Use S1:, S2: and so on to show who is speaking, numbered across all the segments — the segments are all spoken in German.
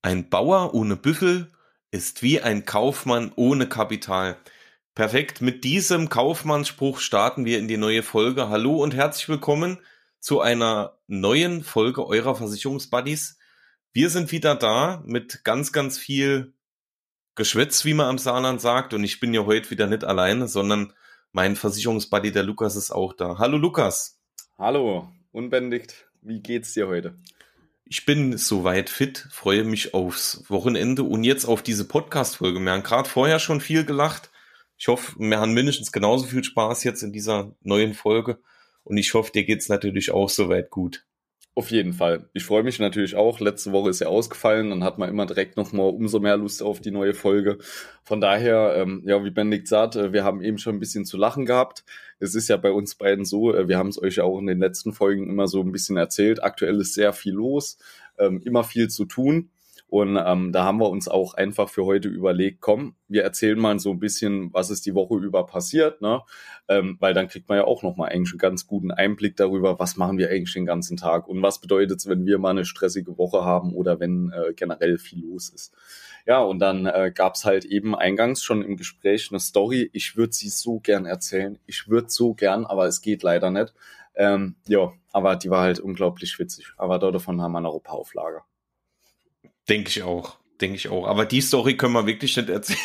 S1: Ein Bauer ohne Büffel ist wie ein Kaufmann ohne Kapital. Perfekt, mit diesem Kaufmannsspruch starten wir in die neue Folge. Hallo und herzlich willkommen zu einer neuen Folge eurer Versicherungsbuddies. Wir sind wieder da mit ganz, ganz viel Geschwätz, wie man am Saarland sagt. Und ich bin ja heute wieder nicht alleine, sondern mein Versicherungsbuddy, der Lukas, ist auch da. Hallo Lukas.
S2: Hallo, unbändigt. Wie geht's dir heute?
S1: Ich bin soweit fit, freue mich aufs Wochenende und jetzt auf diese Podcast-Folge. Wir haben gerade vorher schon viel gelacht. Ich hoffe, wir haben mindestens genauso viel Spaß jetzt in dieser neuen Folge. Und ich hoffe, dir geht's natürlich auch soweit gut.
S2: Auf jeden Fall. Ich freue mich natürlich auch. Letzte Woche ist ja ausgefallen, dann hat man immer direkt nochmal umso mehr Lust auf die neue Folge. Von daher, ähm, ja, wie Benedikt sagt, äh, wir haben eben schon ein bisschen zu lachen gehabt. Es ist ja bei uns beiden so, äh, wir haben es euch ja auch in den letzten Folgen immer so ein bisschen erzählt. Aktuell ist sehr viel los, ähm, immer viel zu tun. Und ähm, da haben wir uns auch einfach für heute überlegt, komm, wir erzählen mal so ein bisschen, was ist die Woche über passiert, ne? Ähm, weil dann kriegt man ja auch nochmal eigentlich einen ganz guten Einblick darüber, was machen wir eigentlich den ganzen Tag und was bedeutet es, wenn wir mal eine stressige Woche haben oder wenn äh, generell viel los ist. Ja, und dann äh, gab halt eben eingangs schon im Gespräch eine Story. Ich würde sie so gern erzählen. Ich würde so gern, aber es geht leider nicht. Ähm, ja, aber die war halt unglaublich witzig. Aber davon haben wir noch ein paar Auflage.
S1: Denke ich auch. Denke ich auch. Aber die Story können wir wirklich nicht erzählen.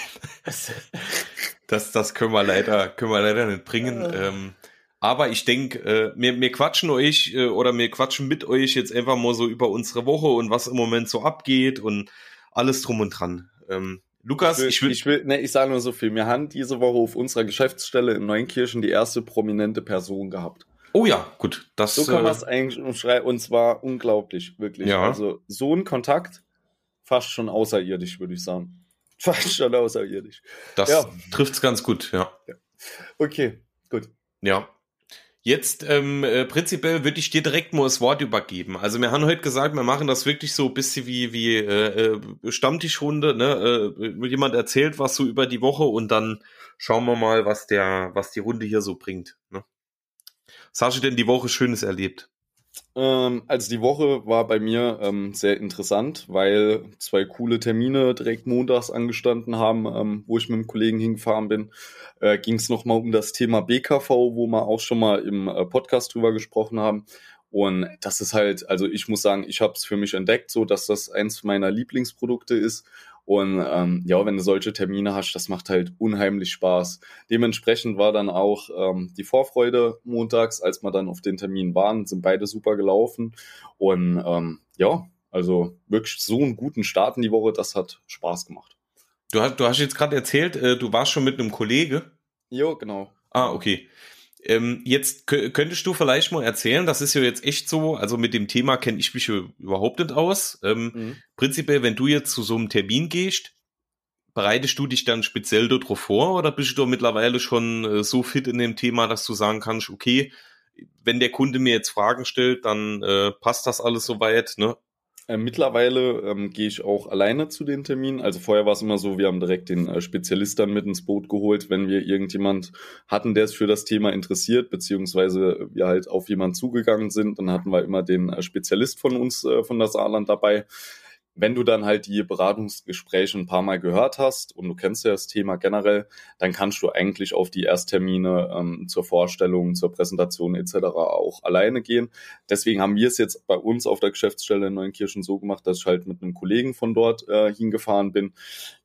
S1: das, das können wir leider, können wir leider nicht bringen. Ähm, aber ich denke, äh, wir, wir quatschen euch äh, oder wir quatschen mit euch jetzt einfach mal so über unsere Woche und was im Moment so abgeht und alles drum und dran. Ähm, Lukas,
S2: ich will, ich will, ich, will ne, ich sage nur so viel. Wir haben diese Woche auf unserer Geschäftsstelle in Neunkirchen die erste prominente Person gehabt.
S1: Oh ja, gut.
S2: Das, so kann man es äh, eigentlich umschreiben und zwar unglaublich, wirklich. Ja. Also so ein Kontakt fast schon außerirdisch, würde ich sagen. Fast schon außerirdisch.
S1: Das ja. trifft's ganz gut, ja. ja.
S2: Okay, gut.
S1: Ja. Jetzt ähm, äh, prinzipiell würde ich dir direkt mal das Wort übergeben. Also wir haben heute gesagt, wir machen das wirklich so ein bisschen wie wie äh, äh, Stammtischrunde. Ne? Äh, jemand erzählt was so über die Woche und dann schauen wir mal, was der was die Runde hier so bringt. Ne? Was hast du denn die Woche Schönes erlebt?
S2: Ähm, also die Woche war bei mir ähm, sehr interessant, weil zwei coole Termine direkt montags angestanden haben, ähm, wo ich mit einem Kollegen hingefahren bin. Äh, Ging es nochmal um das Thema BKV, wo wir auch schon mal im äh, Podcast drüber gesprochen haben. Und das ist halt, also ich muss sagen, ich habe es für mich entdeckt, so dass das eins meiner Lieblingsprodukte ist und ähm, ja, wenn du solche Termine hast, das macht halt unheimlich Spaß. Dementsprechend war dann auch ähm, die Vorfreude montags, als wir dann auf den Termin waren, sind beide super gelaufen. Und ähm, ja, also wirklich so einen guten Start in die Woche, das hat Spaß gemacht.
S1: Du hast, du hast jetzt gerade erzählt, äh, du warst schon mit einem Kollege.
S2: Jo, genau.
S1: Ah, okay. Ähm, jetzt könntest du vielleicht mal erzählen, das ist ja jetzt echt so, also mit dem Thema kenne ich mich überhaupt nicht aus. Ähm, mhm. Prinzipiell, wenn du jetzt zu so einem Termin gehst, bereitest du dich dann speziell darauf vor oder bist du mittlerweile schon äh, so fit in dem Thema, dass du sagen kannst, okay, wenn der Kunde mir jetzt Fragen stellt, dann äh, passt das alles soweit, ne?
S2: Äh, mittlerweile ähm, gehe ich auch alleine zu den Terminen. Also vorher war es immer so, wir haben direkt den äh, Spezialist dann mit ins Boot geholt, wenn wir irgendjemand hatten, der es für das Thema interessiert, beziehungsweise wir halt auf jemanden zugegangen sind, dann hatten wir immer den äh, Spezialist von uns, äh, von der Saarland dabei wenn du dann halt die Beratungsgespräche ein paar Mal gehört hast und du kennst ja das Thema generell, dann kannst du eigentlich auf die Ersttermine ähm, zur Vorstellung, zur Präsentation etc. auch alleine gehen. Deswegen haben wir es jetzt bei uns auf der Geschäftsstelle in Neunkirchen so gemacht, dass ich halt mit einem Kollegen von dort äh, hingefahren bin.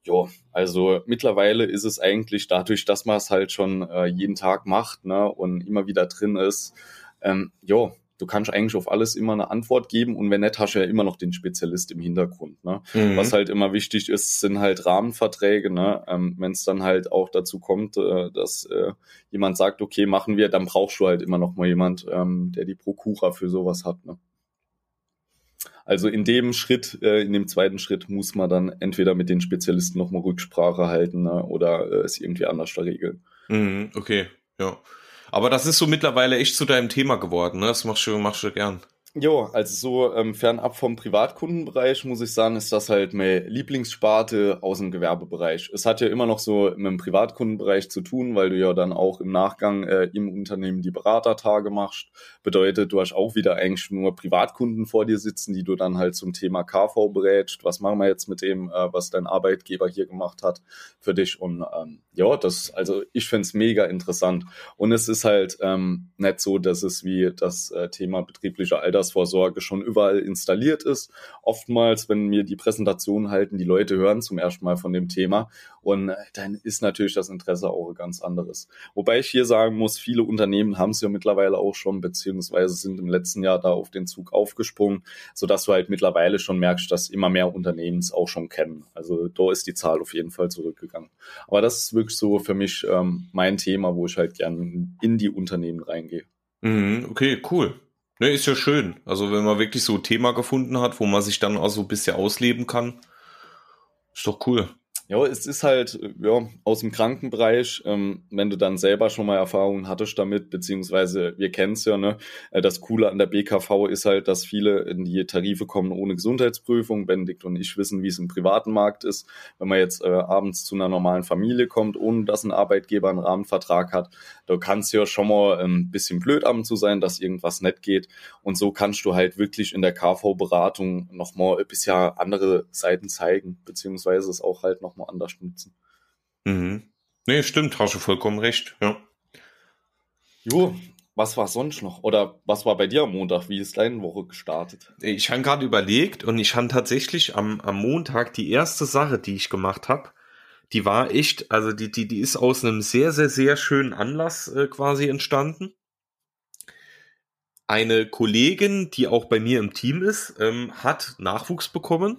S2: Jo, also mittlerweile ist es eigentlich dadurch, dass man es halt schon äh, jeden Tag macht ne, und immer wieder drin ist, ähm, jo, du kannst eigentlich auf alles immer eine Antwort geben und wenn nicht, hast du ja immer noch den Spezialist im Hintergrund. Ne? Mhm. Was halt immer wichtig ist, sind halt Rahmenverträge. Ne? Ähm, wenn es dann halt auch dazu kommt, äh, dass äh, jemand sagt, okay, machen wir, dann brauchst du halt immer noch mal jemand, ähm, der die Prokura für sowas hat. Ne? Also in dem Schritt, äh, in dem zweiten Schritt muss man dann entweder mit den Spezialisten nochmal Rücksprache halten ne? oder äh, es irgendwie anders regeln.
S1: Mhm, okay, ja. Aber das ist so mittlerweile echt zu deinem Thema geworden, ne? Das machst du, machst du gern.
S2: Jo, also so ähm, fernab vom Privatkundenbereich muss ich sagen, ist das halt meine Lieblingssparte aus dem Gewerbebereich. Es hat ja immer noch so mit dem Privatkundenbereich zu tun, weil du ja dann auch im Nachgang äh, im Unternehmen die Beratertage machst. Bedeutet, du hast auch wieder eigentlich nur Privatkunden vor dir sitzen, die du dann halt zum Thema KV berätst. Was machen wir jetzt mit dem, äh, was dein Arbeitgeber hier gemacht hat für dich? Und ähm, ja, das, also ich find's mega interessant. Und es ist halt ähm, nicht so, dass es wie das äh, Thema betriebliche Alters Altersvorsorge schon überall installiert ist. Oftmals, wenn wir die Präsentation halten, die Leute hören zum ersten Mal von dem Thema und dann ist natürlich das Interesse auch ganz anderes. Wobei ich hier sagen muss, viele Unternehmen haben es ja mittlerweile auch schon, beziehungsweise sind im letzten Jahr da auf den Zug aufgesprungen, sodass du halt mittlerweile schon merkst, dass immer mehr Unternehmen es auch schon kennen. Also da ist die Zahl auf jeden Fall zurückgegangen. Aber das ist wirklich so für mich ähm, mein Thema, wo ich halt gerne in die Unternehmen reingehe.
S1: Mhm, okay, cool. Ne, ist ja schön. Also wenn man wirklich so ein Thema gefunden hat, wo man sich dann auch so ein bisschen ausleben kann, ist doch cool.
S2: Ja, es ist halt ja, aus dem Krankenbereich, ähm, wenn du dann selber schon mal Erfahrungen hattest damit, beziehungsweise wir kennen es ja, ne? Äh, das Coole an der BKV ist halt, dass viele in die Tarife kommen ohne Gesundheitsprüfung. Benedikt und ich wissen, wie es im privaten Markt ist. Wenn man jetzt äh, abends zu einer normalen Familie kommt, ohne dass ein Arbeitgeber einen Rahmenvertrag hat, da kann es ja schon mal ein ähm, bisschen blöd am zu sein, dass irgendwas nicht geht. Und so kannst du halt wirklich in der KV-Beratung nochmal ein bisschen andere Seiten zeigen, beziehungsweise es auch halt noch mal anders nutzen.
S1: Mhm. Nee, stimmt, hast du vollkommen recht, ja.
S2: Jo, was war sonst noch? Oder was war bei dir am Montag? Wie ist deine Woche gestartet?
S1: Ich habe gerade überlegt und ich habe tatsächlich am, am Montag die erste Sache, die ich gemacht habe, die war echt, also die, die, die ist aus einem sehr, sehr, sehr schönen Anlass äh, quasi entstanden. Eine Kollegin, die auch bei mir im Team ist, ähm, hat Nachwuchs bekommen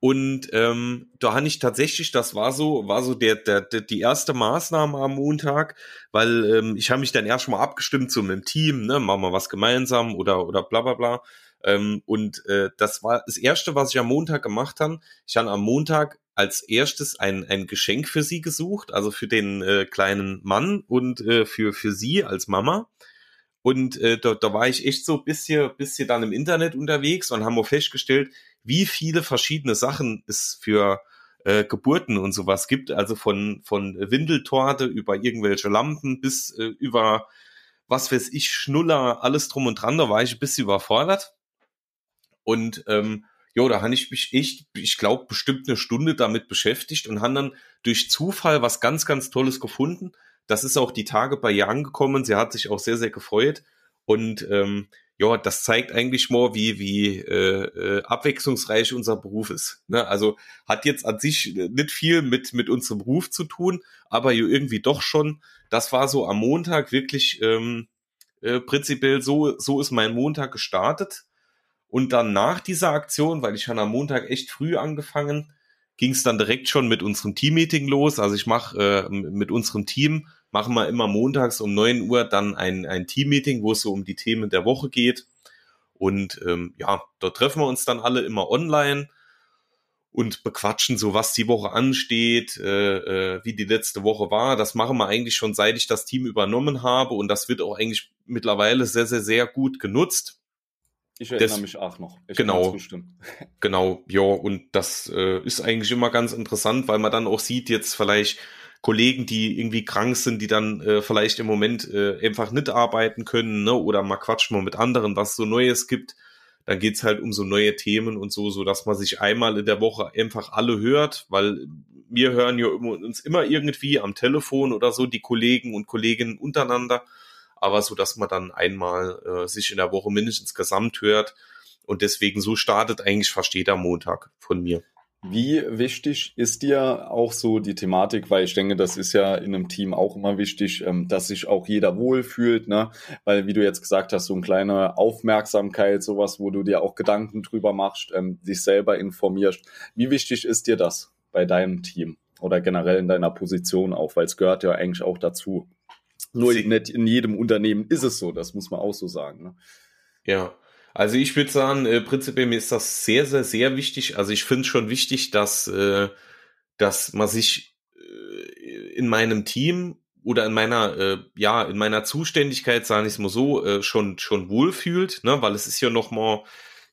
S1: und ähm, da habe ich tatsächlich, das war so, war so der, der, der die erste Maßnahme am Montag, weil ähm, ich habe mich dann erst mal abgestimmt so mit Team, ne, machen wir was gemeinsam oder oder bla bla bla. Ähm, und äh, das war das erste, was ich am Montag gemacht habe. Ich habe am Montag als erstes ein, ein Geschenk für sie gesucht, also für den äh, kleinen Mann und äh, für, für sie als Mama. Und äh, da, da war ich echt so bisschen, bisschen dann im Internet unterwegs und haben wir festgestellt, wie viele verschiedene Sachen es für äh, Geburten und sowas gibt. Also von, von Windeltorte über irgendwelche Lampen bis äh, über was weiß ich, Schnuller, alles drum und dran. Da war ich ein bisschen überfordert. Und ähm, jo, da habe ich mich echt, ich glaube, bestimmt eine Stunde damit beschäftigt und habe dann durch Zufall was ganz, ganz Tolles gefunden. Das ist auch die Tage bei ihr angekommen. Sie hat sich auch sehr, sehr gefreut. Und ähm, ja, das zeigt eigentlich mal, wie, wie äh, äh, abwechslungsreich unser Beruf ist. Ne? Also hat jetzt an sich nicht viel mit, mit unserem Beruf zu tun, aber irgendwie doch schon. Das war so am Montag wirklich ähm, äh, prinzipiell so, so ist mein Montag gestartet. Und dann nach dieser Aktion, weil ich schon am Montag echt früh angefangen, ging es dann direkt schon mit unserem Teammeeting los. Also ich mache äh, mit unserem Team machen wir immer montags um neun Uhr dann ein, ein Teammeeting, wo es so um die Themen der Woche geht. Und ähm, ja, dort treffen wir uns dann alle immer online und bequatschen so, was die Woche ansteht, äh, äh, wie die letzte Woche war. Das machen wir eigentlich schon, seit ich das Team übernommen habe. Und das wird auch eigentlich mittlerweile sehr, sehr, sehr gut genutzt.
S2: Ich erinnere das, mich auch noch. Ich
S1: genau. Genau, ja. Und das äh, ist eigentlich immer ganz interessant, weil man dann auch sieht, jetzt vielleicht, Kollegen, die irgendwie krank sind, die dann äh, vielleicht im Moment äh, einfach nicht arbeiten können, ne? oder mal quatschen wir mit anderen, was so Neues gibt. Dann geht's halt um so neue Themen und so, so dass man sich einmal in der Woche einfach alle hört, weil wir hören ja uns immer irgendwie am Telefon oder so, die Kollegen und Kolleginnen untereinander, aber so, dass man dann einmal äh, sich in der Woche mindestens gesamt hört. Und deswegen so startet eigentlich fast jeder Montag von mir.
S2: Wie wichtig ist dir auch so die Thematik, weil ich denke, das ist ja in einem Team auch immer wichtig, ähm, dass sich auch jeder wohlfühlt, ne? Weil, wie du jetzt gesagt hast, so eine kleine Aufmerksamkeit, sowas, wo du dir auch Gedanken drüber machst, ähm, dich selber informierst. Wie wichtig ist dir das bei deinem Team oder generell in deiner Position auch, weil es gehört ja eigentlich auch dazu. Nur nicht in jedem Unternehmen ist es so, das muss man auch so sagen. Ne?
S1: Ja, also ich würde sagen, äh, prinzipiell mir ist das sehr, sehr, sehr wichtig. Also ich finde schon wichtig, dass, äh, dass man sich äh, in meinem Team oder in meiner, äh, ja, in meiner Zuständigkeit, sage ich es mal so, äh, schon, schon wohlfühlt, ne, weil es ist ja noch mal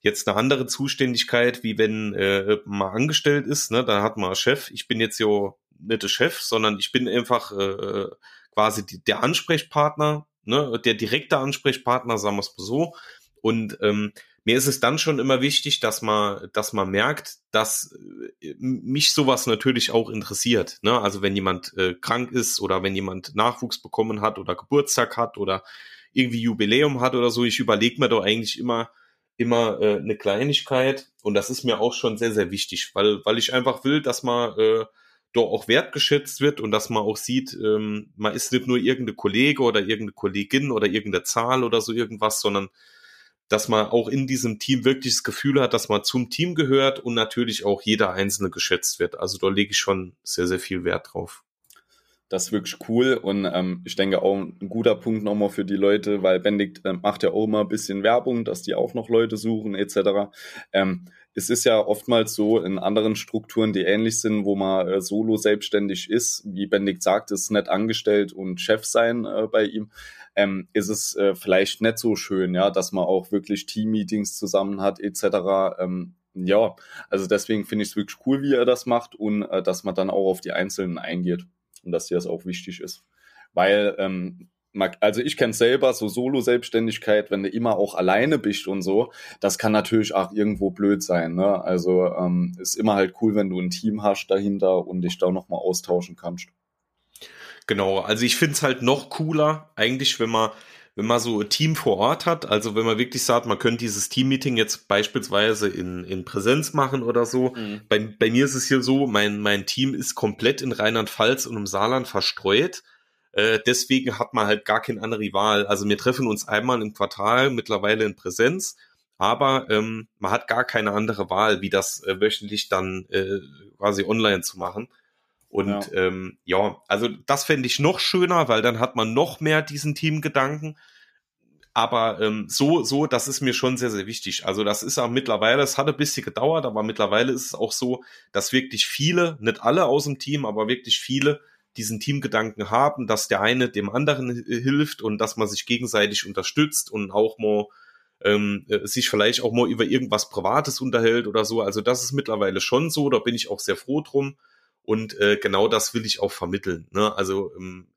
S1: jetzt eine andere Zuständigkeit, wie wenn äh, man angestellt ist, ne, da hat man einen Chef. Ich bin jetzt ja nicht der Chef, sondern ich bin einfach äh, quasi die, der Ansprechpartner, ne, der direkte Ansprechpartner, sagen wir es mal so. Und ähm, mir ist es dann schon immer wichtig, dass man, dass man merkt, dass äh, mich sowas natürlich auch interessiert. Ne? Also wenn jemand äh, krank ist oder wenn jemand Nachwuchs bekommen hat oder Geburtstag hat oder irgendwie Jubiläum hat oder so, ich überlege mir doch eigentlich immer, immer äh, eine Kleinigkeit und das ist mir auch schon sehr, sehr wichtig, weil, weil ich einfach will, dass man äh, doch auch wertgeschätzt wird und dass man auch sieht, ähm, man ist nicht nur irgendeine Kollege oder irgendeine Kollegin oder irgendeine Zahl oder so irgendwas, sondern dass man auch in diesem Team wirklich das Gefühl hat, dass man zum Team gehört und natürlich auch jeder Einzelne geschätzt wird. Also da lege ich schon sehr, sehr viel Wert drauf.
S2: Das ist wirklich cool und ähm, ich denke auch ein guter Punkt nochmal für die Leute, weil Benedikt äh, macht ja auch immer ein bisschen Werbung, dass die auch noch Leute suchen etc. Ähm, es ist ja oftmals so in anderen Strukturen, die ähnlich sind, wo man äh, solo selbstständig ist, wie Benedikt sagt, ist nicht angestellt und Chef sein äh, bei ihm, ähm, ist es äh, vielleicht nicht so schön, ja, dass man auch wirklich Team-Meetings zusammen hat etc. Ähm, ja, also deswegen finde ich es wirklich cool, wie er das macht und äh, dass man dann auch auf die Einzelnen eingeht und dass dir das auch wichtig ist. Weil, ähm, also ich kenne selber so Solo-Selbstständigkeit, wenn du immer auch alleine bist und so, das kann natürlich auch irgendwo blöd sein. Ne? Also ähm, ist immer halt cool, wenn du ein Team hast dahinter und dich da nochmal austauschen kannst.
S1: Genau, also ich finde es halt noch cooler, eigentlich, wenn man wenn man so ein Team vor Ort hat, also wenn man wirklich sagt, man könnte dieses Team-Meeting jetzt beispielsweise in, in Präsenz machen oder so. Mhm. Bei, bei mir ist es hier so, mein, mein Team ist komplett in Rheinland-Pfalz und im Saarland verstreut. Äh, deswegen hat man halt gar keine andere Wahl. Also wir treffen uns einmal im Quartal, mittlerweile in Präsenz, aber ähm, man hat gar keine andere Wahl, wie das äh, wöchentlich dann äh, quasi online zu machen. Und ja, ähm, ja also das fände ich noch schöner, weil dann hat man noch mehr diesen Teamgedanken. Aber ähm, so, so, das ist mir schon sehr, sehr wichtig. Also das ist auch mittlerweile, es hat ein bisschen gedauert, aber mittlerweile ist es auch so, dass wirklich viele, nicht alle aus dem Team, aber wirklich viele diesen Teamgedanken haben, dass der eine dem anderen hilft und dass man sich gegenseitig unterstützt und auch mal ähm, äh, sich vielleicht auch mal über irgendwas Privates unterhält oder so. Also das ist mittlerweile schon so, da bin ich auch sehr froh drum. Und äh, genau das will ich auch vermitteln. Ne? Also ähm,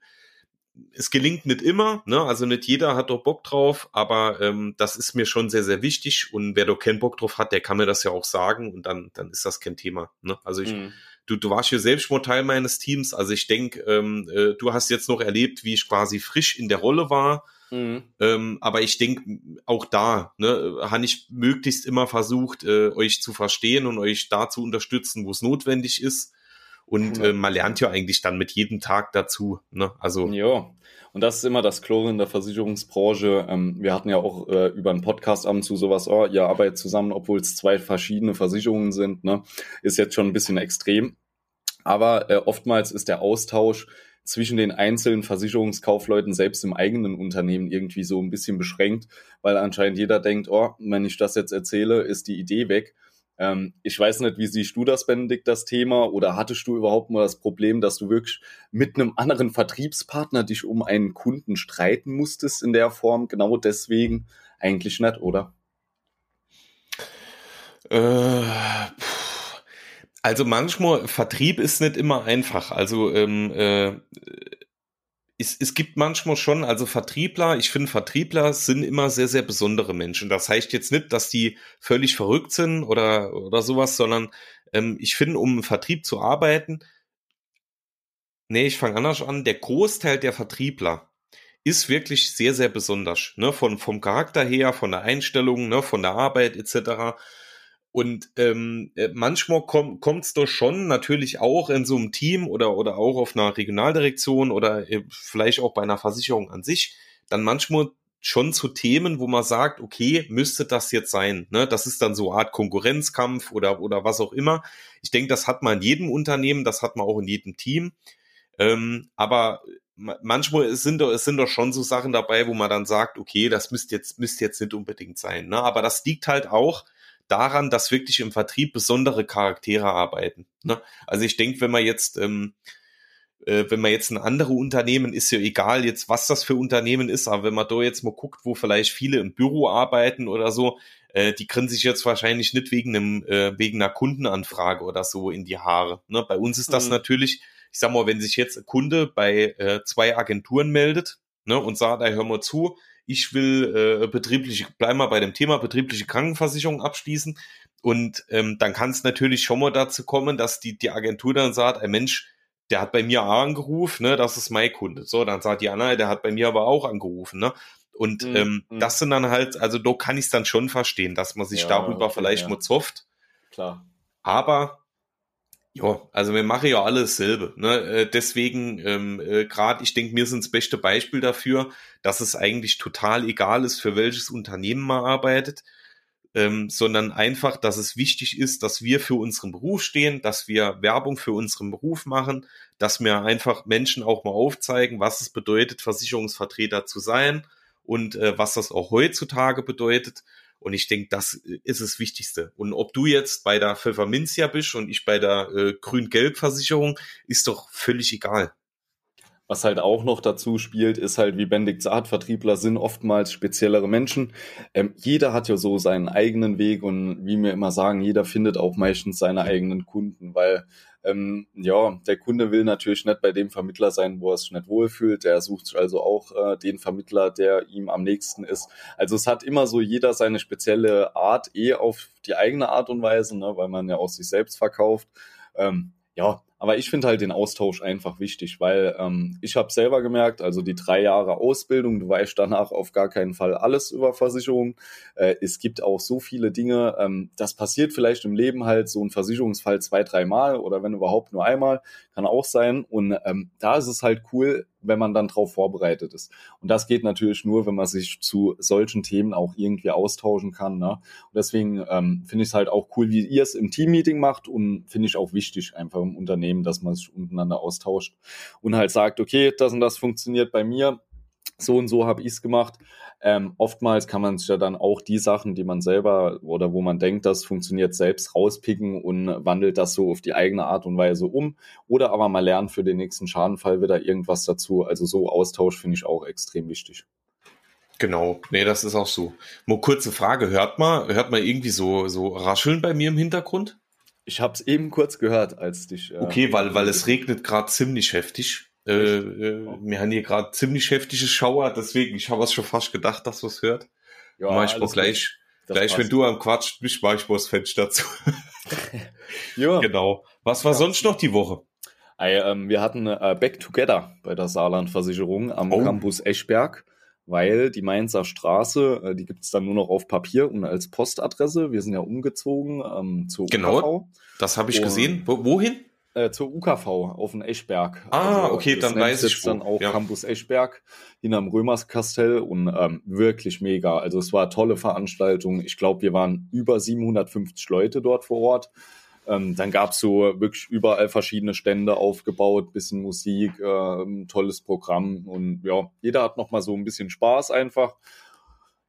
S1: es gelingt nicht immer, ne? also nicht jeder hat doch Bock drauf, aber ähm, das ist mir schon sehr, sehr wichtig. Und wer doch keinen Bock drauf hat, der kann mir das ja auch sagen und dann, dann ist das kein Thema. Ne? Also ich, mhm. du, du warst hier selbst schon Teil meines Teams. Also ich denke, ähm, äh, du hast jetzt noch erlebt, wie ich quasi frisch in der Rolle war. Mhm. Ähm, aber ich denke, auch da ne, habe ich möglichst immer versucht, äh, euch zu verstehen und euch da zu unterstützen, wo es notwendig ist. Und äh, man lernt ja eigentlich dann mit jedem Tag dazu. Ne? Also
S2: ja. Und das ist immer das Chlor in der Versicherungsbranche. Ähm, wir hatten ja auch äh, über einen Podcast ab und zu sowas, oh, ihr arbeitet zusammen, obwohl es zwei verschiedene Versicherungen sind. Ne? Ist jetzt schon ein bisschen extrem. Aber äh, oftmals ist der Austausch zwischen den einzelnen Versicherungskaufleuten selbst im eigenen Unternehmen irgendwie so ein bisschen beschränkt, weil anscheinend jeder denkt, oh, wenn ich das jetzt erzähle, ist die Idee weg. Ähm, ich weiß nicht, wie siehst du das, Benedikt, das Thema? Oder hattest du überhaupt mal das Problem, dass du wirklich mit einem anderen Vertriebspartner dich um einen Kunden streiten musstest in der Form? Genau deswegen eigentlich nicht, oder?
S1: Äh, also manchmal, Vertrieb ist nicht immer einfach. Also ähm, äh, es, es gibt manchmal schon, also Vertriebler, ich finde Vertriebler sind immer sehr, sehr besondere Menschen. Das heißt jetzt nicht, dass die völlig verrückt sind oder, oder sowas, sondern ähm, ich finde, um im Vertrieb zu arbeiten, nee, ich fange anders an, der Großteil der Vertriebler ist wirklich sehr, sehr besonders. Ne? Von, vom Charakter her, von der Einstellung, ne? von der Arbeit etc. Und ähm, äh, manchmal kommt es doch schon natürlich auch in so einem Team oder, oder auch auf einer Regionaldirektion oder äh, vielleicht auch bei einer Versicherung an sich, dann manchmal schon zu Themen, wo man sagt, okay, müsste das jetzt sein. Ne? Das ist dann so eine Art Konkurrenzkampf oder, oder was auch immer. Ich denke, das hat man in jedem Unternehmen, das hat man auch in jedem Team. Ähm, aber manchmal sind doch, es sind doch schon so Sachen dabei, wo man dann sagt, okay, das müsste jetzt, müsste jetzt nicht unbedingt sein. Ne? Aber das liegt halt auch daran, dass wirklich im Vertrieb besondere Charaktere arbeiten. Ne? Also ich denke, wenn man jetzt, ähm, äh, wenn man jetzt ein andere Unternehmen, ist ja egal jetzt, was das für Unternehmen ist, aber wenn man da jetzt mal guckt, wo vielleicht viele im Büro arbeiten oder so, äh, die können sich jetzt wahrscheinlich nicht wegen einem, äh, wegen einer Kundenanfrage oder so in die Haare. Ne? Bei uns ist das mhm. natürlich, ich sag mal, wenn sich jetzt ein Kunde bei äh, zwei Agenturen meldet ne, und sagt, hör mal zu, ich will äh, betriebliche, bleib mal bei dem Thema betriebliche Krankenversicherung abschließen. Und ähm, dann kann es natürlich schon mal dazu kommen, dass die, die Agentur dann sagt, ein Mensch, der hat bei mir angerufen, ne, das ist mein Kunde. So, dann sagt die Anna, der hat bei mir aber auch angerufen, ne? Und mhm. ähm, mhm. das sind dann halt, also da kann ich es dann schon verstehen, dass man sich ja, darüber okay, vielleicht ja. mal zofft.
S2: Klar.
S1: Aber ja, also wir machen ja alles selber. Ne? Äh, deswegen, ähm, äh, gerade, ich denke, wir sind das beste Beispiel dafür, dass es eigentlich total egal ist, für welches Unternehmen man arbeitet ähm, sondern einfach, dass es wichtig ist, dass wir für unseren Beruf stehen, dass wir Werbung für unseren Beruf machen, dass wir einfach Menschen auch mal aufzeigen, was es bedeutet, Versicherungsvertreter zu sein und äh, was das auch heutzutage bedeutet. Und ich denke, das ist das Wichtigste. Und ob du jetzt bei der Pfefferminzia bist und ich bei der äh, Grün-Gelb-Versicherung, ist doch völlig egal.
S2: Was halt auch noch dazu spielt, ist halt, wie Bendig sagt, Vertriebler sind oftmals speziellere Menschen. Ähm, jeder hat ja so seinen eigenen Weg und wie wir immer sagen, jeder findet auch meistens seine eigenen Kunden, weil ähm, ja, der Kunde will natürlich nicht bei dem Vermittler sein, wo er sich nicht wohlfühlt. Der sucht also auch äh, den Vermittler, der ihm am nächsten ist. Also es hat immer so jeder seine spezielle Art, eh auf die eigene Art und Weise, ne, weil man ja auch sich selbst verkauft. Ähm, ja, aber ich finde halt den Austausch einfach wichtig, weil ähm, ich habe selber gemerkt, also die drei Jahre Ausbildung, du weißt danach auf gar keinen Fall alles über Versicherungen. Äh, es gibt auch so viele Dinge, ähm, das passiert vielleicht im Leben halt so ein Versicherungsfall zwei, dreimal oder wenn überhaupt nur einmal, kann auch sein. Und ähm, da ist es halt cool, wenn man dann darauf vorbereitet ist. Und das geht natürlich nur, wenn man sich zu solchen Themen auch irgendwie austauschen kann. Ne? Und deswegen ähm, finde ich es halt auch cool, wie ihr es im Teammeeting macht und finde ich auch wichtig einfach im Unternehmen, dass man sich untereinander austauscht und halt sagt, okay, das und das funktioniert bei mir, so und so habe ich es gemacht. Ähm, oftmals kann man sich ja dann auch die Sachen, die man selber oder wo man denkt, das funktioniert, selbst rauspicken und wandelt das so auf die eigene Art und Weise um. Oder aber mal lernen für den nächsten Schadenfall wieder irgendwas dazu. Also so Austausch finde ich auch extrem wichtig.
S1: Genau, nee, das ist auch so. Nur kurze Frage, hört man, hört man irgendwie so, so rascheln bei mir im Hintergrund?
S2: Ich habe es eben kurz gehört, als dich.
S1: Äh, okay, weil, weil es regnet gerade ziemlich heftig. Äh, äh, wir haben hier gerade ziemlich heftige Schauer, deswegen, ich habe es schon fast gedacht, dass was hört. Ja, mach ich mal gleich, gleich wenn du am Quatsch bist, mach ich mal das Fenster zu. ja. Genau. Was war ja. sonst noch die Woche?
S2: Ähm, wir hatten äh, Back Together bei der Saarland-Versicherung am oh. Campus Eschberg, weil die Mainzer Straße, äh, die gibt es dann nur noch auf Papier und als Postadresse. Wir sind ja umgezogen ähm, zur
S1: genau, UKV. das habe ich und gesehen. Wo, wohin?
S2: Äh, zur UKV auf den Eschberg.
S1: Ah, also, okay, dann weiß ich
S2: dann auch ja. Campus Eschberg hinterm Römerskastell und ähm, wirklich mega. Also es war eine tolle Veranstaltung. Ich glaube, wir waren über 750 Leute dort vor Ort. Ähm, dann gab es so wirklich überall verschiedene Stände aufgebaut, bisschen Musik, äh, tolles Programm und ja, jeder hat noch mal so ein bisschen Spaß einfach.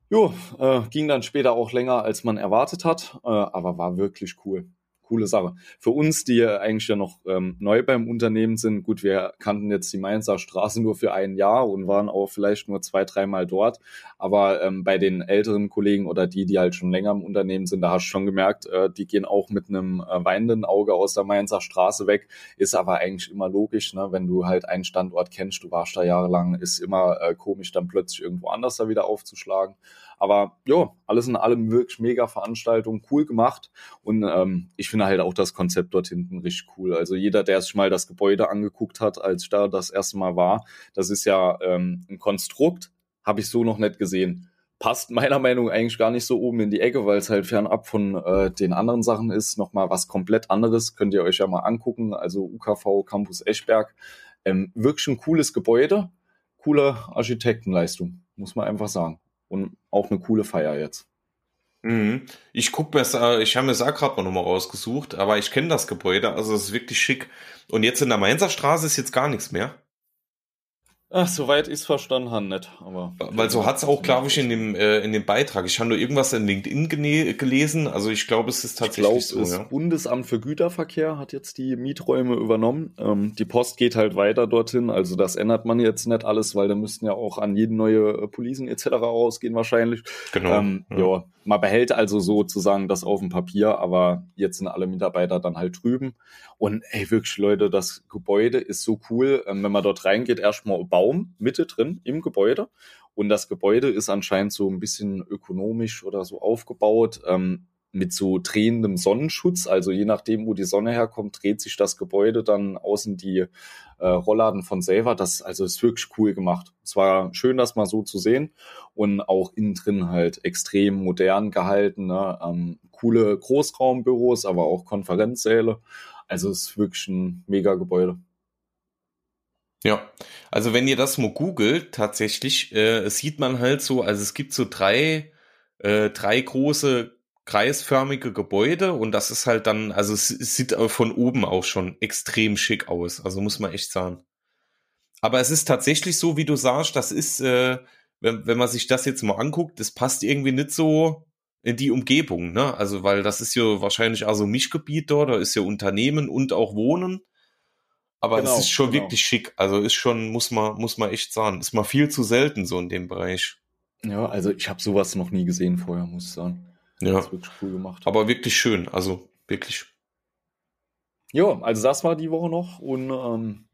S2: Jo, äh, ging dann später auch länger, als man erwartet hat, äh, aber war wirklich cool coole Sache. Für uns, die ja eigentlich ja noch ähm, neu beim Unternehmen sind, gut, wir kannten jetzt die Mainzer Straße nur für ein Jahr und waren auch vielleicht nur zwei, dreimal dort. Aber ähm, bei den älteren Kollegen oder die, die halt schon länger im Unternehmen sind, da hast du schon gemerkt, äh, die gehen auch mit einem äh, weinenden Auge aus der Mainzer Straße weg. Ist aber eigentlich immer logisch, ne? wenn du halt einen Standort kennst, du warst da jahrelang, ist immer äh, komisch, dann plötzlich irgendwo anders da wieder aufzuschlagen. Aber ja, alles in allem wirklich mega Veranstaltung, cool gemacht. Und ähm, ich finde halt auch das Konzept dort hinten richtig cool. Also jeder, der sich mal das Gebäude angeguckt hat, als ich da das erste Mal war, das ist ja ähm, ein Konstrukt, habe ich so noch nicht gesehen passt meiner Meinung nach eigentlich gar nicht so oben in die Ecke, weil es halt fernab von äh, den anderen Sachen ist. Nochmal was komplett anderes. Könnt ihr euch ja mal angucken. Also UKV Campus Eschberg. Ähm, wirklich ein cooles Gebäude. Coole Architektenleistung, muss man einfach sagen und auch eine coole Feier jetzt.
S1: Mhm. Ich guck mir äh, ich habe mir das auch gerade mal nochmal rausgesucht, aber ich kenne das Gebäude, also es ist wirklich schick. Und jetzt in der Mainzer Straße ist jetzt gar nichts mehr.
S2: Ach, soweit ich es verstanden habe, nicht. Aber
S1: Weil so hat es auch, glaube ich, in dem, äh, in dem Beitrag. Ich habe nur irgendwas in LinkedIn gelesen. Also ich glaube, es ist tatsächlich
S2: ich glaub, so. Das ja. Bundesamt für Güterverkehr hat jetzt die Mieträume übernommen. Ähm, die Post geht halt weiter dorthin. Also das ändert man jetzt nicht alles, weil da müssten ja auch an jeden neue äh, Polisen etc. rausgehen wahrscheinlich. Genau. Ähm, ja. ja, man behält also sozusagen das auf dem Papier, aber jetzt sind alle Mitarbeiter dann halt drüben. Und ey, wirklich, Leute, das Gebäude ist so cool. Ähm, wenn man dort reingeht, erstmal Baum Mitte drin im Gebäude. Und das Gebäude ist anscheinend so ein bisschen ökonomisch oder so aufgebaut. Ähm, mit so drehendem Sonnenschutz. Also je nachdem, wo die Sonne herkommt, dreht sich das Gebäude dann außen die äh, Rollladen von selber. Das also ist wirklich cool gemacht. Es war schön, das mal so zu sehen und auch innen drin halt extrem modern gehalten. Ne? Ähm, coole Großraumbüros, aber auch Konferenzsäle. Also es ist wirklich ein mega Gebäude.
S1: Ja, also wenn ihr das mal googelt, tatsächlich, äh, sieht man halt so, also es gibt so drei, äh, drei große kreisförmige Gebäude und das ist halt dann, also es, es sieht von oben auch schon extrem schick aus, also muss man echt sagen. Aber es ist tatsächlich so, wie du sagst, das ist, äh, wenn, wenn man sich das jetzt mal anguckt, das passt irgendwie nicht so in die Umgebung, ne? Also, weil das ist ja wahrscheinlich also Mischgebiet dort, da ist ja Unternehmen und auch Wohnen. Aber genau, es ist schon genau. wirklich schick. Also ist schon, muss man, muss man echt sagen, ist mal viel zu selten so in dem Bereich.
S2: Ja, also ich habe sowas noch nie gesehen vorher, muss ich sagen.
S1: Ja. Das ist wirklich cool gemacht. Aber wirklich schön, also wirklich.
S2: Ja, also das war die Woche noch und ähm,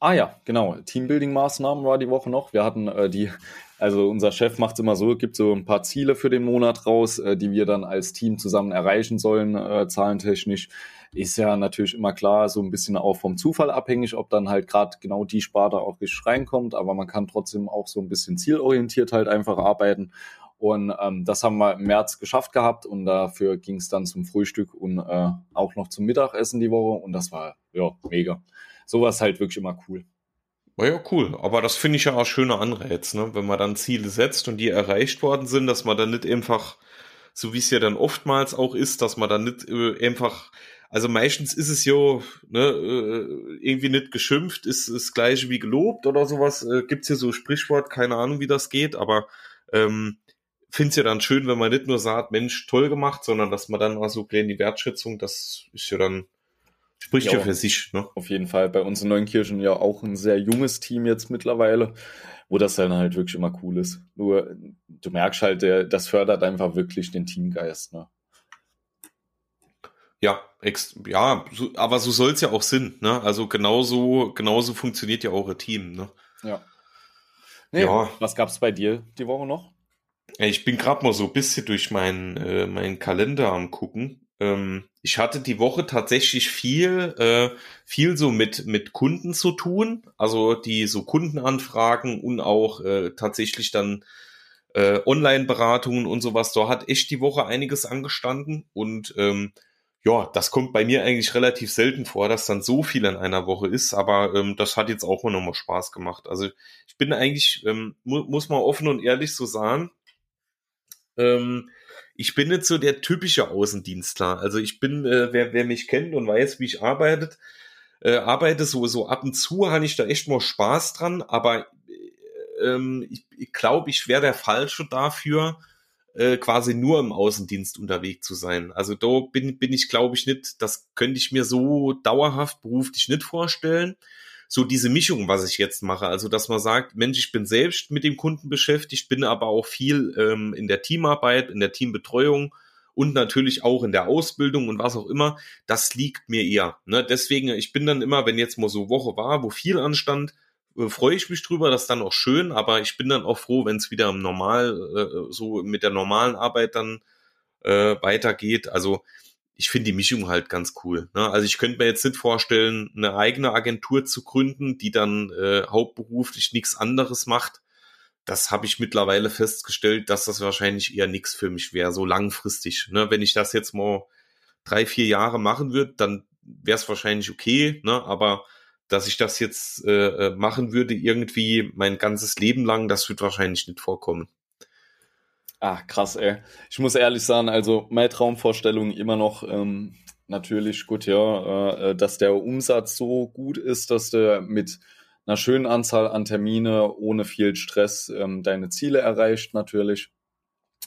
S2: ah ja, genau, Teambuilding-Maßnahmen war die Woche noch. Wir hatten äh, die, also unser Chef macht es immer so, gibt so ein paar Ziele für den Monat raus, äh, die wir dann als Team zusammen erreichen sollen, äh, zahlentechnisch ist ja natürlich immer klar, so ein bisschen auch vom Zufall abhängig, ob dann halt gerade genau die Sparte auch richtig reinkommt, aber man kann trotzdem auch so ein bisschen zielorientiert halt einfach arbeiten. Und ähm, das haben wir im März geschafft gehabt und dafür ging es dann zum Frühstück und äh, auch noch zum Mittagessen die Woche und das war ja mega. Sowas halt wirklich immer cool.
S1: War ja cool, aber das finde ich ja auch schöner Anreiz, ne? wenn man dann Ziele setzt und die erreicht worden sind, dass man dann nicht einfach, so wie es ja dann oftmals auch ist, dass man dann nicht äh, einfach also meistens ist es ja ne, äh, irgendwie nicht geschimpft, ist das gleiche wie gelobt oder sowas. Äh, gibt's hier so Sprichwort, keine Ahnung, wie das geht, aber ähm, finde es ja dann schön, wenn man nicht nur sagt, Mensch, toll gemacht, sondern dass man dann auch so in die Wertschätzung, das ist ja dann, spricht ja, ja für sich. Ne?
S2: Auf jeden Fall. Bei uns in Neunkirchen ja auch ein sehr junges Team jetzt mittlerweile, wo das dann halt wirklich immer cool ist. Nur, du merkst halt, der, das fördert einfach wirklich den Teamgeist. Ne?
S1: Ja, ex ja, so, aber so soll es ja auch sind, ne? Also genauso, genauso funktioniert ja auch ein Team, ne?
S2: Ja. Nee, ja. Was gab's bei dir die Woche noch?
S1: Ich bin gerade mal so ein bisschen durch meinen äh, meinen Kalender am gucken. Ähm, ich hatte die Woche tatsächlich viel äh, viel so mit mit Kunden zu tun, also die so Kundenanfragen und auch äh, tatsächlich dann äh, Online-Beratungen und sowas. Da hat echt die Woche einiges angestanden und ähm, ja, das kommt bei mir eigentlich relativ selten vor, dass dann so viel in einer Woche ist, aber ähm, das hat jetzt auch mal nochmal Spaß gemacht. Also ich bin eigentlich, ähm, mu muss man offen und ehrlich so sagen, ähm, ich bin nicht so der typische Außendienstler. Also ich bin, äh, wer, wer mich kennt und weiß, wie ich arbeitet, äh, arbeite, so, so ab und zu habe ich da echt mal Spaß dran, aber äh, ähm, ich, ich glaube, ich wäre der Falsche dafür, äh, quasi nur im Außendienst unterwegs zu sein. Also da bin, bin ich, glaube ich, nicht, das könnte ich mir so dauerhaft beruflich nicht vorstellen. So diese Mischung, was ich jetzt mache, also dass man sagt, Mensch, ich bin selbst mit dem Kunden beschäftigt, bin aber auch viel ähm, in der Teamarbeit, in der Teambetreuung und natürlich auch in der Ausbildung und was auch immer, das liegt mir eher. Ne? Deswegen, ich bin dann immer, wenn jetzt mal so Woche war, wo viel anstand, äh, freue ich mich drüber, das ist dann auch schön, aber ich bin dann auch froh, wenn es wieder Normal, äh, so mit der normalen Arbeit dann äh, weitergeht. Also ich finde die Mischung halt ganz cool. Ne? Also ich könnte mir jetzt nicht vorstellen, eine eigene Agentur zu gründen, die dann äh, hauptberuflich nichts anderes macht. Das habe ich mittlerweile festgestellt, dass das wahrscheinlich eher nichts für mich wäre, so langfristig. Ne? Wenn ich das jetzt mal drei, vier Jahre machen würde, dann wäre es wahrscheinlich okay, ne? aber dass ich das jetzt äh, äh, machen würde, irgendwie mein ganzes Leben lang, das wird wahrscheinlich nicht vorkommen.
S2: Ah, krass, ey. Ich muss ehrlich sagen, also meine Traumvorstellung immer noch ähm, natürlich gut, ja, äh, dass der Umsatz so gut ist, dass du mit einer schönen Anzahl an Termine ohne viel Stress ähm, deine Ziele erreicht natürlich.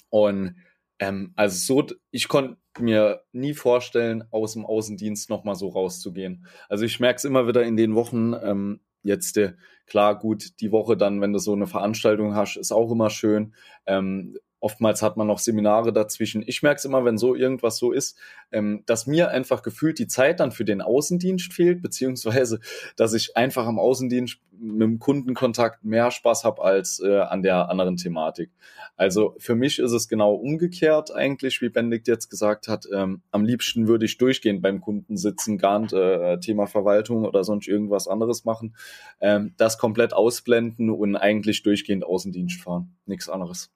S2: Und ähm, also so, ich konnte mir nie vorstellen, aus dem Außendienst nochmal so rauszugehen. Also ich merke es immer wieder in den Wochen, ähm, jetzt äh, klar, gut, die Woche dann, wenn du so eine Veranstaltung hast, ist auch immer schön. Ähm, Oftmals hat man noch Seminare dazwischen. Ich merke es immer, wenn so irgendwas so ist, ähm, dass mir einfach gefühlt die Zeit dann für den Außendienst fehlt, beziehungsweise dass ich einfach am Außendienst mit dem Kundenkontakt mehr Spaß habe als äh, an der anderen Thematik. Also für mich ist es genau umgekehrt eigentlich, wie Benedikt jetzt gesagt hat. Ähm, am liebsten würde ich durchgehend beim Kunden sitzen, gar nicht äh, Thema Verwaltung oder sonst irgendwas anderes machen. Ähm, das komplett ausblenden und eigentlich durchgehend Außendienst fahren. Nichts anderes.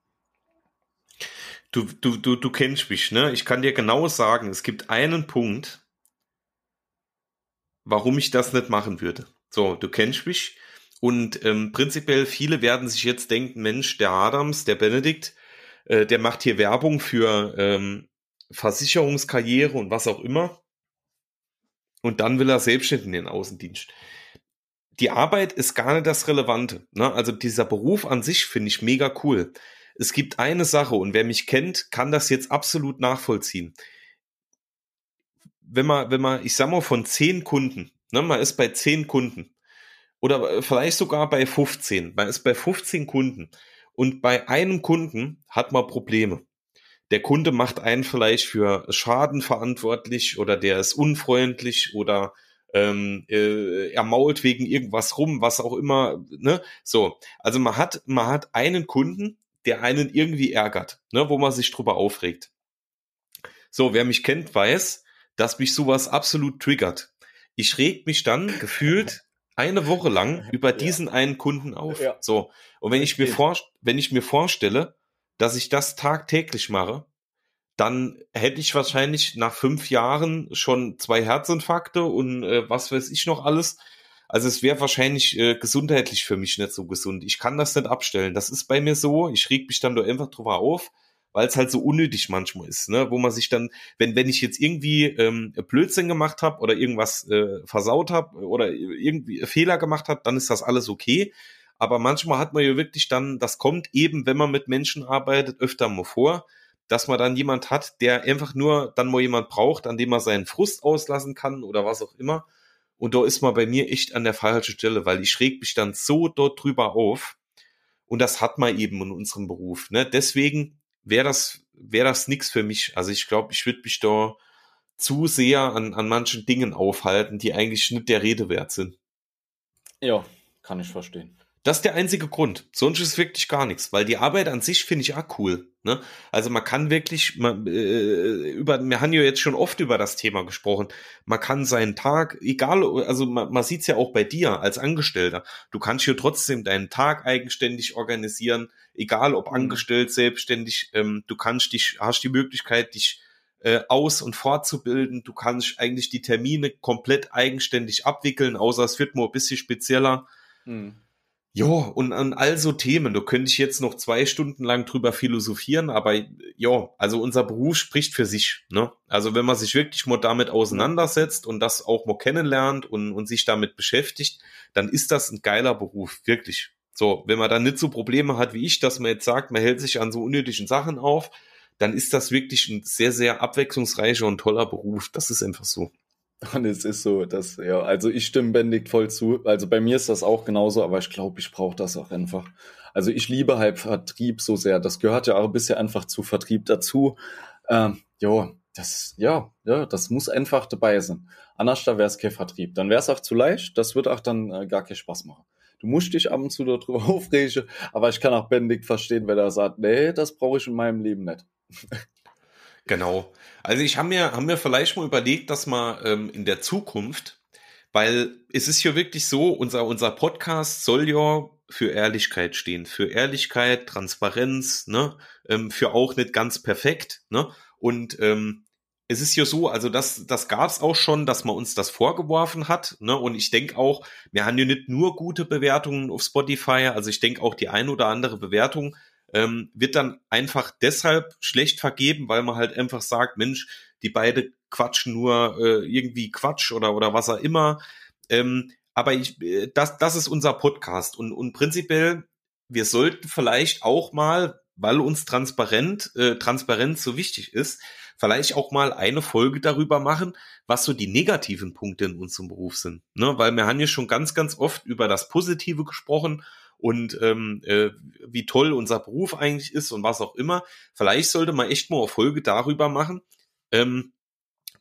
S1: Du, du, du, du kennst mich, ne? Ich kann dir genau sagen, es gibt einen Punkt, warum ich das nicht machen würde. So, du kennst mich. Und ähm, prinzipiell viele werden sich jetzt denken, Mensch, der Adams, der Benedikt, äh, der macht hier Werbung für ähm, Versicherungskarriere und was auch immer. Und dann will er selbstständig in den Außendienst. Die Arbeit ist gar nicht das Relevante. Ne? Also dieser Beruf an sich finde ich mega cool es gibt eine Sache und wer mich kennt, kann das jetzt absolut nachvollziehen. Wenn man, wenn man, ich sag mal, von zehn Kunden, ne, man ist bei zehn Kunden oder vielleicht sogar bei 15, man ist bei 15 Kunden und bei einem Kunden hat man Probleme. Der Kunde macht einen vielleicht für Schaden verantwortlich oder der ist unfreundlich oder ähm, äh, er mault wegen irgendwas rum, was auch immer, ne? So, also man hat, man hat einen Kunden, der einen irgendwie ärgert, ne, wo man sich drüber aufregt. So, wer mich kennt, weiß, dass mich sowas absolut triggert. Ich reg mich dann gefühlt eine Woche lang über diesen ja. einen Kunden auf. Ja. So. Und wenn ich mir vor, wenn ich mir vorstelle, dass ich das tagtäglich mache, dann hätte ich wahrscheinlich nach fünf Jahren schon zwei Herzinfarkte und äh, was weiß ich noch alles. Also es wäre wahrscheinlich äh, gesundheitlich für mich nicht so gesund. Ich kann das nicht abstellen. Das ist bei mir so. Ich reg mich dann nur einfach drüber auf, weil es halt so unnötig manchmal ist, ne? Wo man sich dann, wenn wenn ich jetzt irgendwie ähm, Blödsinn gemacht habe oder irgendwas äh, versaut habe oder irgendwie Fehler gemacht habe, dann ist das alles okay. Aber manchmal hat man ja wirklich dann, das kommt eben, wenn man mit Menschen arbeitet, öfter mal vor, dass man dann jemand hat, der einfach nur dann mal jemand braucht, an dem man seinen Frust auslassen kann oder was auch immer. Und da ist man bei mir echt an der falschen Stelle, weil ich reg mich dann so dort drüber auf. Und das hat man eben in unserem Beruf. Ne? Deswegen wäre das, wäre das nix für mich. Also ich glaube, ich würde mich da zu sehr an, an manchen Dingen aufhalten, die eigentlich nicht der Rede wert sind.
S2: Ja, kann ich verstehen.
S1: Das ist der einzige Grund. Sonst ist wirklich gar nichts, weil die Arbeit an sich finde ich auch cool. Ne? Also man kann wirklich, man, äh, über, wir haben ja jetzt schon oft über das Thema gesprochen. Man kann seinen Tag, egal, also man, man sieht es ja auch bei dir als Angestellter. Du kannst ja trotzdem deinen Tag eigenständig organisieren, egal ob mhm. angestellt, selbstständig. Ähm, du kannst dich, hast die Möglichkeit, dich äh, aus- und fortzubilden. Du kannst eigentlich die Termine komplett eigenständig abwickeln, außer es wird mal ein bisschen spezieller. Mhm. Ja, und an all so Themen, da könnte ich jetzt noch zwei Stunden lang drüber philosophieren, aber ja, also unser Beruf spricht für sich. Ne? Also wenn man sich wirklich mal damit auseinandersetzt und das auch mal kennenlernt und, und sich damit beschäftigt, dann ist das ein geiler Beruf, wirklich. So, wenn man dann nicht so Probleme hat wie ich, dass man jetzt sagt, man hält sich an so unnötigen Sachen auf, dann ist das wirklich ein sehr, sehr abwechslungsreicher und toller Beruf. Das ist einfach so.
S2: Und es ist so, dass, ja, also ich stimme Benedikt voll zu. Also bei mir ist das auch genauso, aber ich glaube, ich brauche das auch einfach. Also ich liebe halt Vertrieb so sehr. Das gehört ja auch bisher einfach zu Vertrieb dazu. Ähm, ja, das, ja, ja, das muss einfach dabei sein. Anders da wäre es kein Vertrieb. Dann wäre es auch zu leicht. Das wird auch dann äh, gar keinen Spaß machen. Du musst dich ab und zu darüber aufregen, aber ich kann auch Benedikt verstehen, wenn er sagt, nee, das brauche ich in meinem Leben nicht.
S1: Genau. Also ich habe mir, haben mir vielleicht mal überlegt, dass man ähm, in der Zukunft, weil es ist ja wirklich so, unser, unser Podcast soll ja für Ehrlichkeit stehen, für Ehrlichkeit, Transparenz, ne, ähm, für auch nicht ganz perfekt, ne, und ähm, es ist ja so, also das, das gab es auch schon, dass man uns das vorgeworfen hat. Ne? Und ich denke auch, wir haben ja nicht nur gute Bewertungen auf Spotify, also ich denke auch die ein oder andere Bewertung ähm, wird dann einfach deshalb schlecht vergeben, weil man halt einfach sagt, Mensch, die beide quatschen nur äh, irgendwie Quatsch oder, oder was auch immer. Ähm, aber ich, äh, das, das ist unser Podcast und, und prinzipiell, wir sollten vielleicht auch mal, weil uns transparent, äh, Transparenz so wichtig ist, vielleicht auch mal eine Folge darüber machen, was so die negativen Punkte in unserem Beruf sind. Ne? Weil wir haben ja schon ganz, ganz oft über das Positive gesprochen und ähm, äh, wie toll unser Beruf eigentlich ist und was auch immer. Vielleicht sollte man echt mal eine Folge darüber machen, ähm,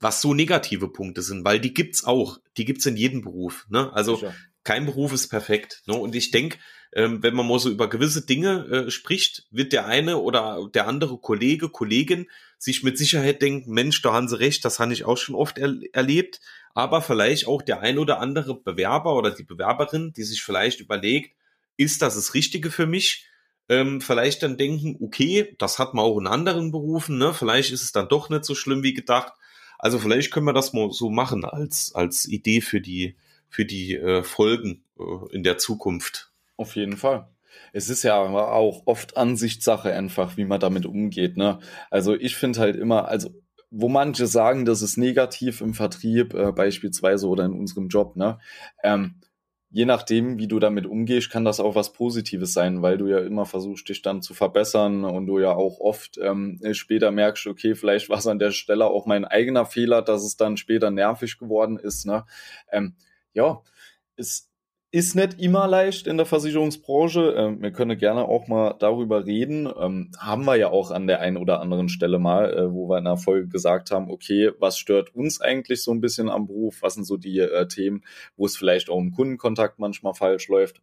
S1: was so negative Punkte sind, weil die gibt's auch. Die gibt's in jedem Beruf. Ne? Also Sicher. kein Beruf ist perfekt. Ne? Und ich denke, ähm, wenn man mal so über gewisse Dinge äh, spricht, wird der eine oder der andere Kollege, Kollegin sich mit Sicherheit denken, Mensch, da haben sie recht, das habe ich auch schon oft er erlebt. Aber vielleicht auch der ein oder andere Bewerber oder die Bewerberin, die sich vielleicht überlegt, ist das das Richtige für mich? Ähm, vielleicht dann denken, okay, das hat man auch in anderen Berufen, ne? Vielleicht ist es dann doch nicht so schlimm wie gedacht. Also vielleicht können wir das mal so machen als, als Idee für die, für die äh, Folgen äh, in der Zukunft.
S2: Auf jeden Fall. Es ist ja auch oft Ansichtssache einfach, wie man damit umgeht. Ne? Also ich finde halt immer, also wo manche sagen, das ist negativ im Vertrieb äh, beispielsweise oder in unserem Job, ne? Ähm, je nachdem, wie du damit umgehst, kann das auch was Positives sein, weil du ja immer versuchst, dich dann zu verbessern und du ja auch oft ähm, später merkst, okay, vielleicht war es an der Stelle auch mein eigener Fehler, dass es dann später nervig geworden ist. Ne? Ähm, ja, es ist nicht immer leicht in der Versicherungsbranche. Ähm, wir können gerne auch mal darüber reden. Ähm, haben wir ja auch an der einen oder anderen Stelle mal, äh, wo wir in der Folge gesagt haben, okay, was stört uns eigentlich so ein bisschen am Beruf? Was sind so die äh, Themen, wo es vielleicht auch im Kundenkontakt manchmal falsch läuft?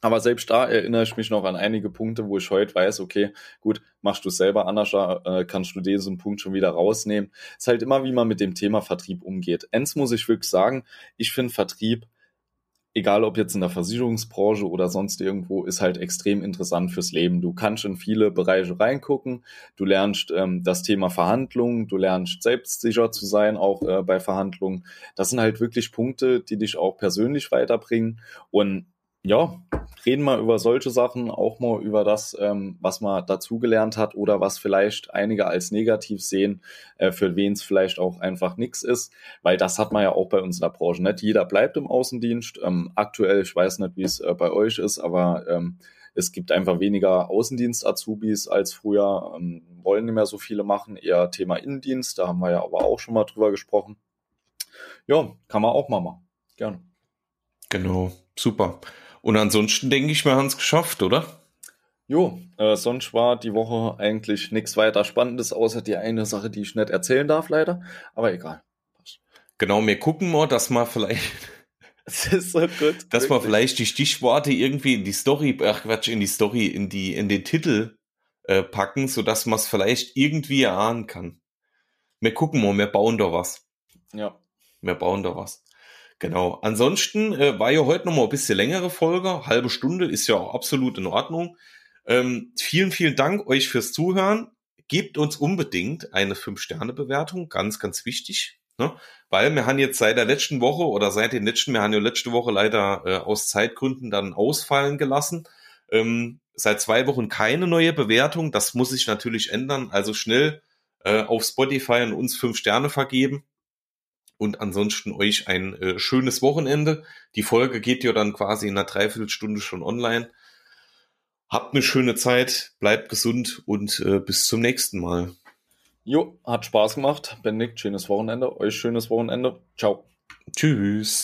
S2: Aber selbst da erinnere ich mich noch an einige Punkte, wo ich heute weiß, okay, gut, machst du es selber anders, äh, kannst du diesen Punkt schon wieder rausnehmen. Es ist halt immer, wie man mit dem Thema Vertrieb umgeht. Eins muss ich wirklich sagen, ich finde Vertrieb egal ob jetzt in der Versicherungsbranche oder sonst irgendwo, ist halt extrem interessant fürs Leben. Du kannst in viele Bereiche reingucken, du lernst ähm, das Thema Verhandlungen, du lernst selbstsicher zu sein, auch äh, bei Verhandlungen. Das sind halt wirklich Punkte, die dich auch persönlich weiterbringen. Und ja, reden mal über solche Sachen, auch mal über das, ähm, was man dazugelernt hat oder was vielleicht einige als negativ sehen, äh, für wen es vielleicht auch einfach nichts ist, weil das hat man ja auch bei uns in der Branche. Nicht jeder bleibt im Außendienst. Ähm, aktuell, ich weiß nicht, wie es äh, bei euch ist, aber ähm, es gibt einfach weniger Außendienst-Azubis als früher, ähm, wollen nicht mehr so viele machen, eher Thema Innendienst, da haben wir ja aber auch schon mal drüber gesprochen. Ja, kann man auch mal machen. Gerne.
S1: Genau, super. Und ansonsten denke ich, wir haben es geschafft, oder?
S2: Jo, äh, sonst war die Woche eigentlich nichts weiter Spannendes, außer die eine Sache, die ich nicht erzählen darf, leider. Aber egal.
S1: Genau, wir gucken mal, dass man vielleicht.
S2: Das ist so gut.
S1: Dass man vielleicht die Stichworte irgendwie in die Story, ach Quatsch, in die Story, in die, in den Titel äh, packen, sodass man es vielleicht irgendwie erahnen kann. Wir gucken mal, wir bauen da was.
S2: Ja.
S1: Wir bauen da was. Genau. Ansonsten äh, war ja heute noch mal ein bisschen längere Folge. Halbe Stunde ist ja auch absolut in Ordnung. Ähm, vielen, vielen Dank euch fürs Zuhören. Gebt uns unbedingt eine 5-Sterne-Bewertung. Ganz, ganz wichtig. Ne? Weil wir haben jetzt seit der letzten Woche oder seit den letzten, wir haben ja letzte Woche leider äh, aus Zeitgründen dann ausfallen gelassen. Ähm, seit zwei Wochen keine neue Bewertung. Das muss sich natürlich ändern. Also schnell äh, auf Spotify und uns fünf Sterne vergeben und ansonsten euch ein äh, schönes Wochenende. Die Folge geht ja dann quasi in einer Dreiviertelstunde schon online. Habt eine schöne Zeit, bleibt gesund und äh, bis zum nächsten Mal.
S2: Jo, hat Spaß gemacht. Benedikt, schönes Wochenende. Euch schönes Wochenende. Ciao.
S1: Tschüss.